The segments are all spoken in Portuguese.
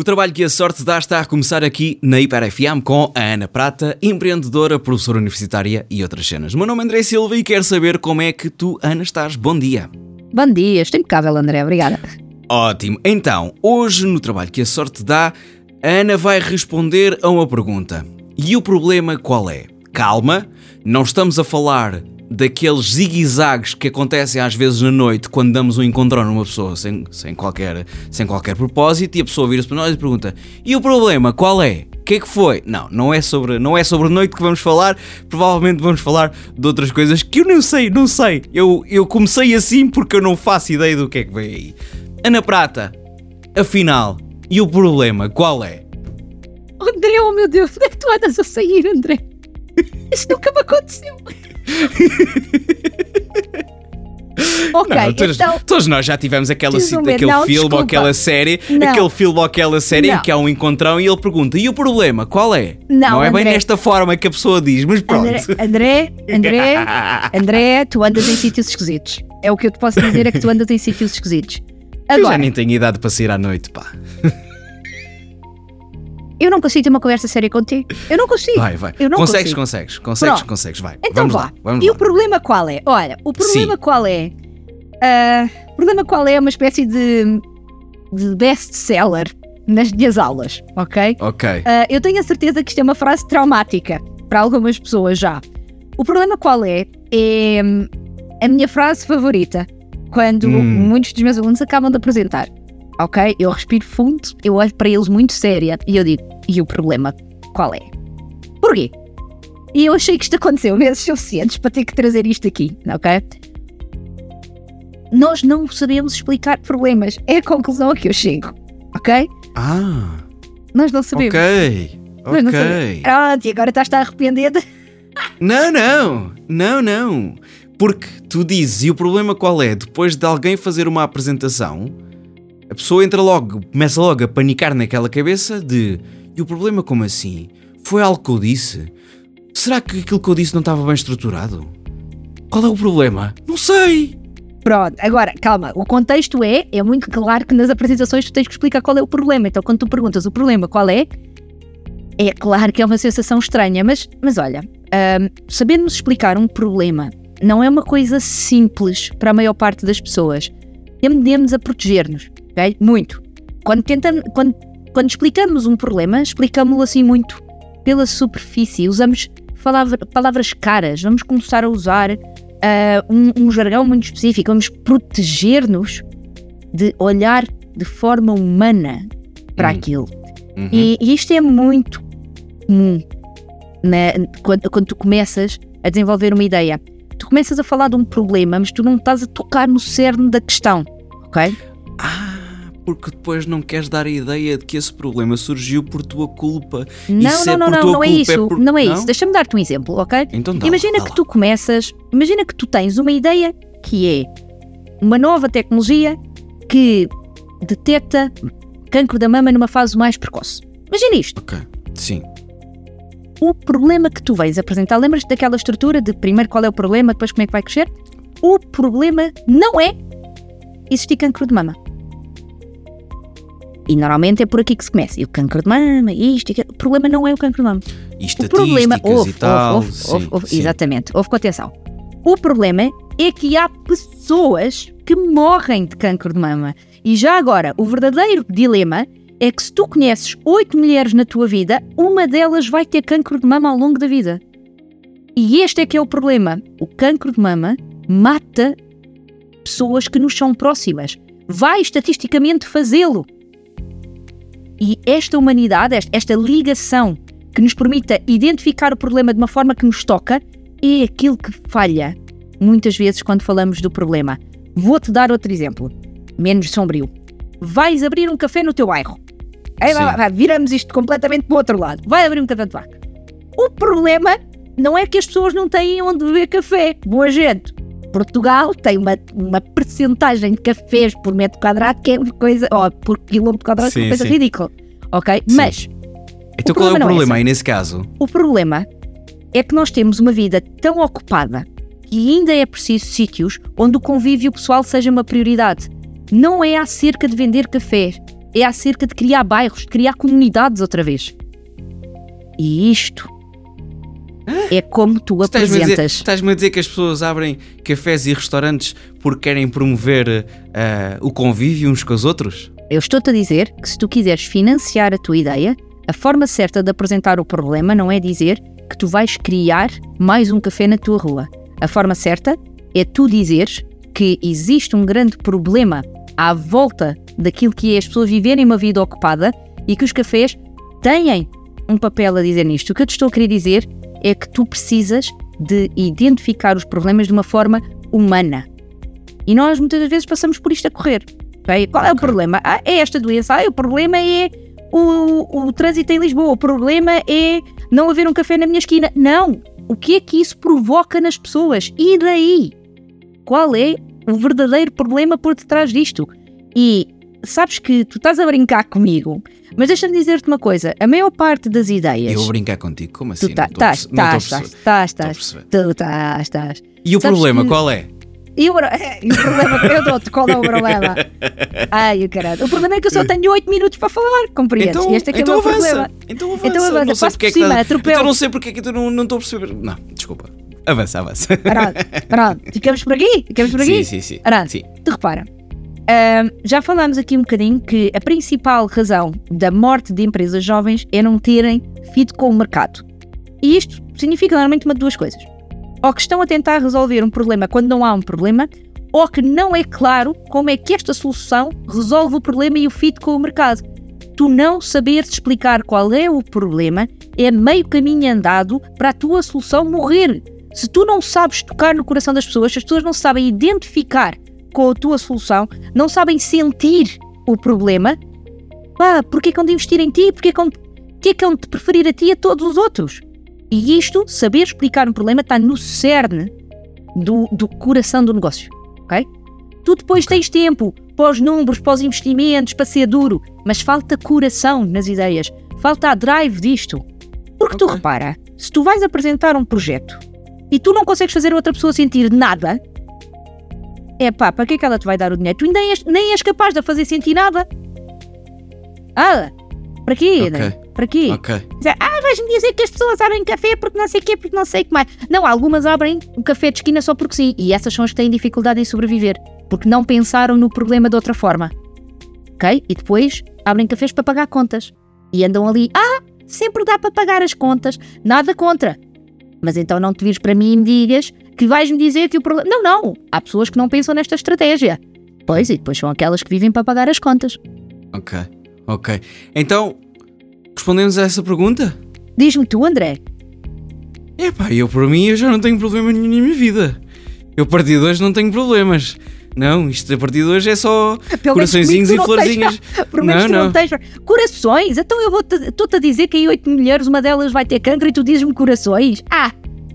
O trabalho que a sorte dá está a começar aqui na Hiper FM com a Ana Prata, empreendedora, professora universitária e outras cenas. Meu nome é André Silva e quero saber como é que tu, Ana, estás. Bom dia. Bom dia, estou impecável, André, obrigada. Ótimo. Então, hoje no trabalho que a sorte dá, a Ana vai responder a uma pergunta. E o problema qual é? Calma, não estamos a falar daqueles zigue-zagues que acontecem às vezes na noite quando damos um encontrão numa pessoa sem, sem, qualquer, sem qualquer propósito e a pessoa vira-se para nós e pergunta: E o problema qual é? O que é que foi? Não, não é sobre, não é sobre noite que vamos falar, provavelmente vamos falar de outras coisas que eu não sei, não sei. Eu, eu comecei assim porque eu não faço ideia do que é que vem aí. Ana Prata, afinal, e o problema qual é? André, oh meu Deus, onde é que tu andas a sair, André? Isso nunca me aconteceu. ok, não, todos, então... todos nós já tivemos aquela, Desculpa, aquele não, filme ou aquela série, Não. aquele filme ou aquela série em Não. que há um encontrão e ele pergunta: e o problema qual é? Não, é bem André. nesta forma que a pessoa diz, mas pronto. André, André, André, André, tu andas em sítios esquisitos. É o que eu te posso dizer, é que tu andas em sítios esquisitos. eu já Agora, nem tenho idade para sair à noite, pá. Eu não consigo ter uma conversa séria contigo. Eu não consigo. Vai, vai. Eu não consegues, consigo. consegues, consegues, Pronto. consegues, vai. Então vamos vá. lá, vamos e lá. o problema qual é? Olha, o problema Sim. qual é? Ah, o problema qual é? É uma espécie de, de best-seller nas minhas aulas, ok? Ok. Ah, eu tenho a certeza que isto é uma frase traumática para algumas pessoas já. O problema qual é? É hum, a minha frase favorita quando Hum. muitos dos meus alunos acabam de apresentar. Ok? Eu respiro fundo, eu olho para eles muito séria e eu digo: e o problema qual é? Porquê? E eu achei que isto aconteceu vezes suficientes para ter que trazer isto aqui, ok? Nós não sabemos explicar problemas. É a conclusão a que eu chego, ok? Ah, Nós não sabemos. ok. Nós Ok. Pronto, e agora estás-te a arrepender de... Não, não, não, não. Porque tu dizes, e o problema qual é? Depois de alguém fazer uma apresentação, a pessoa entra logo, começa logo a panicar naquela cabeça de e o problema como assim? Foi algo que eu disse? Será que aquilo que eu disse não estava bem estruturado? Qual é o problema? Não sei! Pronto, agora, calma, o contexto é, é muito claro que nas apresentações tu tens que explicar qual é o problema. Então, quando tu perguntas o problema qual é, é claro que é uma sensação estranha, mas, mas olha, hum, sabermos explicar um problema não é uma coisa simples para a maior parte das pessoas. Tendemos a proteger-nos, ok? Muito. Quando, tentamos, quando, quando explicamos um problema, explicamos-lo assim muito pela superfície, usamos palavra- palavras caras, vamos começar a usar ah, um, um jargão muito específico, vamos proteger-nos de olhar de forma humana para Hum. aquilo. Uhum. E, e isto é muito comum né, quando, quando tu começas a desenvolver uma ideia. Tu começas a falar de um problema, mas tu não estás a tocar no cerne da questão, ok? Porque depois não queres dar a ideia de que esse problema surgiu por tua culpa. Não, se é não, não, por não, não é é isso. por- Não é Não? isso. Deixa-me dar-te um exemplo, ok? Então dá imagina dá que lá. tu começas, imagina que tu tens uma ideia que é uma nova tecnologia que detecta cancro da mama numa fase mais precoce. Imagina isto. Ok, sim. O problema que tu vens apresentar, lembras-te daquela estrutura de primeiro qual é o problema, depois como é que vai crescer? O problema não é existir cancro de mama. E normalmente é por aqui que se começa. E o cancro de mama, isto, e aquilo. O problema não é o cancro de mama. E O problema, estatísticas ouve, e tal. ouve, ouve, sim, sim. exatamente, ouve com atenção. O problema é que há pessoas que morrem de cancro de mama. E já agora, o verdadeiro dilema é que se tu conheces oito mulheres na tua vida, uma delas vai ter cancro de mama ao longo da vida. E este é que é o problema. O cancro de mama mata pessoas que nos são próximas. Vai estatisticamente fazê-lo. E esta humanidade, esta, ligação que nos permita identificar o problema de uma forma que nos toca, é aquilo que falha muitas vezes quando falamos do problema. Vou-te dar outro exemplo, menos sombrio. Vais abrir um café no teu bairro. Aí, vai, vai, viramos isto completamente para o outro lado. Vai abrir um café de vaca. O problema não é que as pessoas não têm onde beber café. Boa gente. Portugal tem uma, uma percentagem de cafés por metro quadrado que é uma coisa, ou por quilómetro quadrado, que é Sim, uma coisa sim. cidícula. Ok? Sim. Mas Então qual é o problema é aí nesse caso? o problema é que nós temos uma vida tão ocupada que ainda é preciso sítios onde o convívio pessoal seja uma prioridade. Não é acerca de vender cafés. é acerca de criar bairros, de criar comunidades outra vez. E isto é como tu apresentas. estás-me a dizer que as pessoas abrem cafés e restaurantes porque querem promover ah, o convívio uns com os outros? Eu estou-te a dizer que se tu quiseres financiar a tua ideia, a forma certa de apresentar o problema não é dizer que tu vais criar mais um café na tua rua. A forma certa é tu dizeres que existe um grande problema à volta daquilo que é as pessoas viverem uma vida ocupada e que os cafés têm um papel a dizer nisto. O que eu te estou a querer dizer é que tu precisas de identificar os problemas de uma forma humana. E nós muitas das vezes passamos por isto a correr. ok? Qual é o problema? Ah, é esta doença. Ah, o problema é o, o trânsito em Lisboa. O problema é não haver um café na minha esquina. Não! O que é que isso provoca nas pessoas? E daí? Qual é o verdadeiro problema por detrás disto? E sabes que tu estás a brincar comigo, mas deixa-me dizer-te uma coisa: a maior parte das ideias. Eu vou brincar contigo, como assim? Tu tá- estás, estás, estás, estás, tu estás, estás. E o Sabes problema que- qual é? E o, e o problema, eu dou-te, qual é o problema? Ai, o caralho. O problema é que eu só tenho 8 minutos para falar, compreendes? Então, E este é que então é o meu avança. problema. Então avança. Então avança, Não sei passo é por que cima, estás- atropelo. Então não sei porque é que tu não, não estou a perceber. Não, desculpa. Avança, avança. Pronto, pronto. Ficamos por aqui? Ficamos por aqui? Sim, sim, sim. Arado. sim. Te repara. Ahm, já falámos aqui um bocadinho que a principal razão da morte de empresas jovens é não terem fit com o mercado. E isto significa normalmente uma de duas coisas. Ou que estão a tentar resolver um problema quando não há um problema, ou que não é claro como é que esta solução resolve o problema e o fit com o mercado. Tu não saberes explicar qual é o problema é meio caminho andado para a tua solução morrer. Se tu não sabes tocar no coração das pessoas, se as pessoas não sabem identificar com a tua solução, não sabem sentir o problema, pá, porquê que hão de investir em ti? Porquê que hão, porquê que hão de preferir a ti a todos os outros? E isto, saber explicar um problema, está no cerne do, do coração do negócio, ok? Tu depois tens tempo para os números, para os investimentos, para ser duro, mas falta coração nas ideias, falta a drive disto. Porque tu Ok. repara, se tu vais apresentar um projeto e tu não consegues fazer outra pessoa sentir nada, é pá, para que é que ela te vai dar o dinheiro? Tu nem és, nem és capaz de fazer sentir nada. Ah, para quê? Ok. né? Para quê? Ok. Dizer, Ah, vais-me dizer que as pessoas abrem café porque não sei o quê, porque não sei o que mais. Não, algumas abrem um café de esquina só porque sim. E essas são as que têm dificuldade em sobreviver. Porque não pensaram no problema de outra forma. Ok? E depois abrem cafés para pagar contas. E andam ali. Ah, sempre dá para pagar as contas. Nada contra. Mas então não te vires para mim e me digas que vais-me dizer que o problema. Não, não. Há pessoas que não pensam nesta estratégia. Pois, e depois são aquelas que vivem para pagar as contas. Ok. Ok. Então, respondemos a essa pergunta? Diz-me tu, André. Epá, eu por mim eu já não tenho problema nenhum na minha vida. Eu a partir de hoje não tenho problemas. Não, isto a partir de hoje é só Pelo menos coraçõezinhos e tens- florzinhas. Por menos Não, não, tens. Corações? Então eu estou-te a dizer que em oito mulheres uma delas vai ter cancro e tu dizes-me corações? Ah,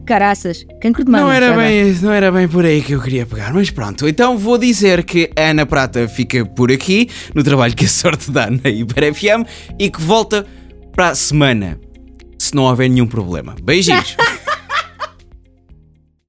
caraças, cancro de mama. Não era, bem, não era bem por aí que eu queria pegar, mas pronto. Então vou dizer que a Ana Prata fica por aqui, no trabalho que a sorte dá na Hiper FM, e que volta para a semana, se não houver nenhum problema. Beijinhos.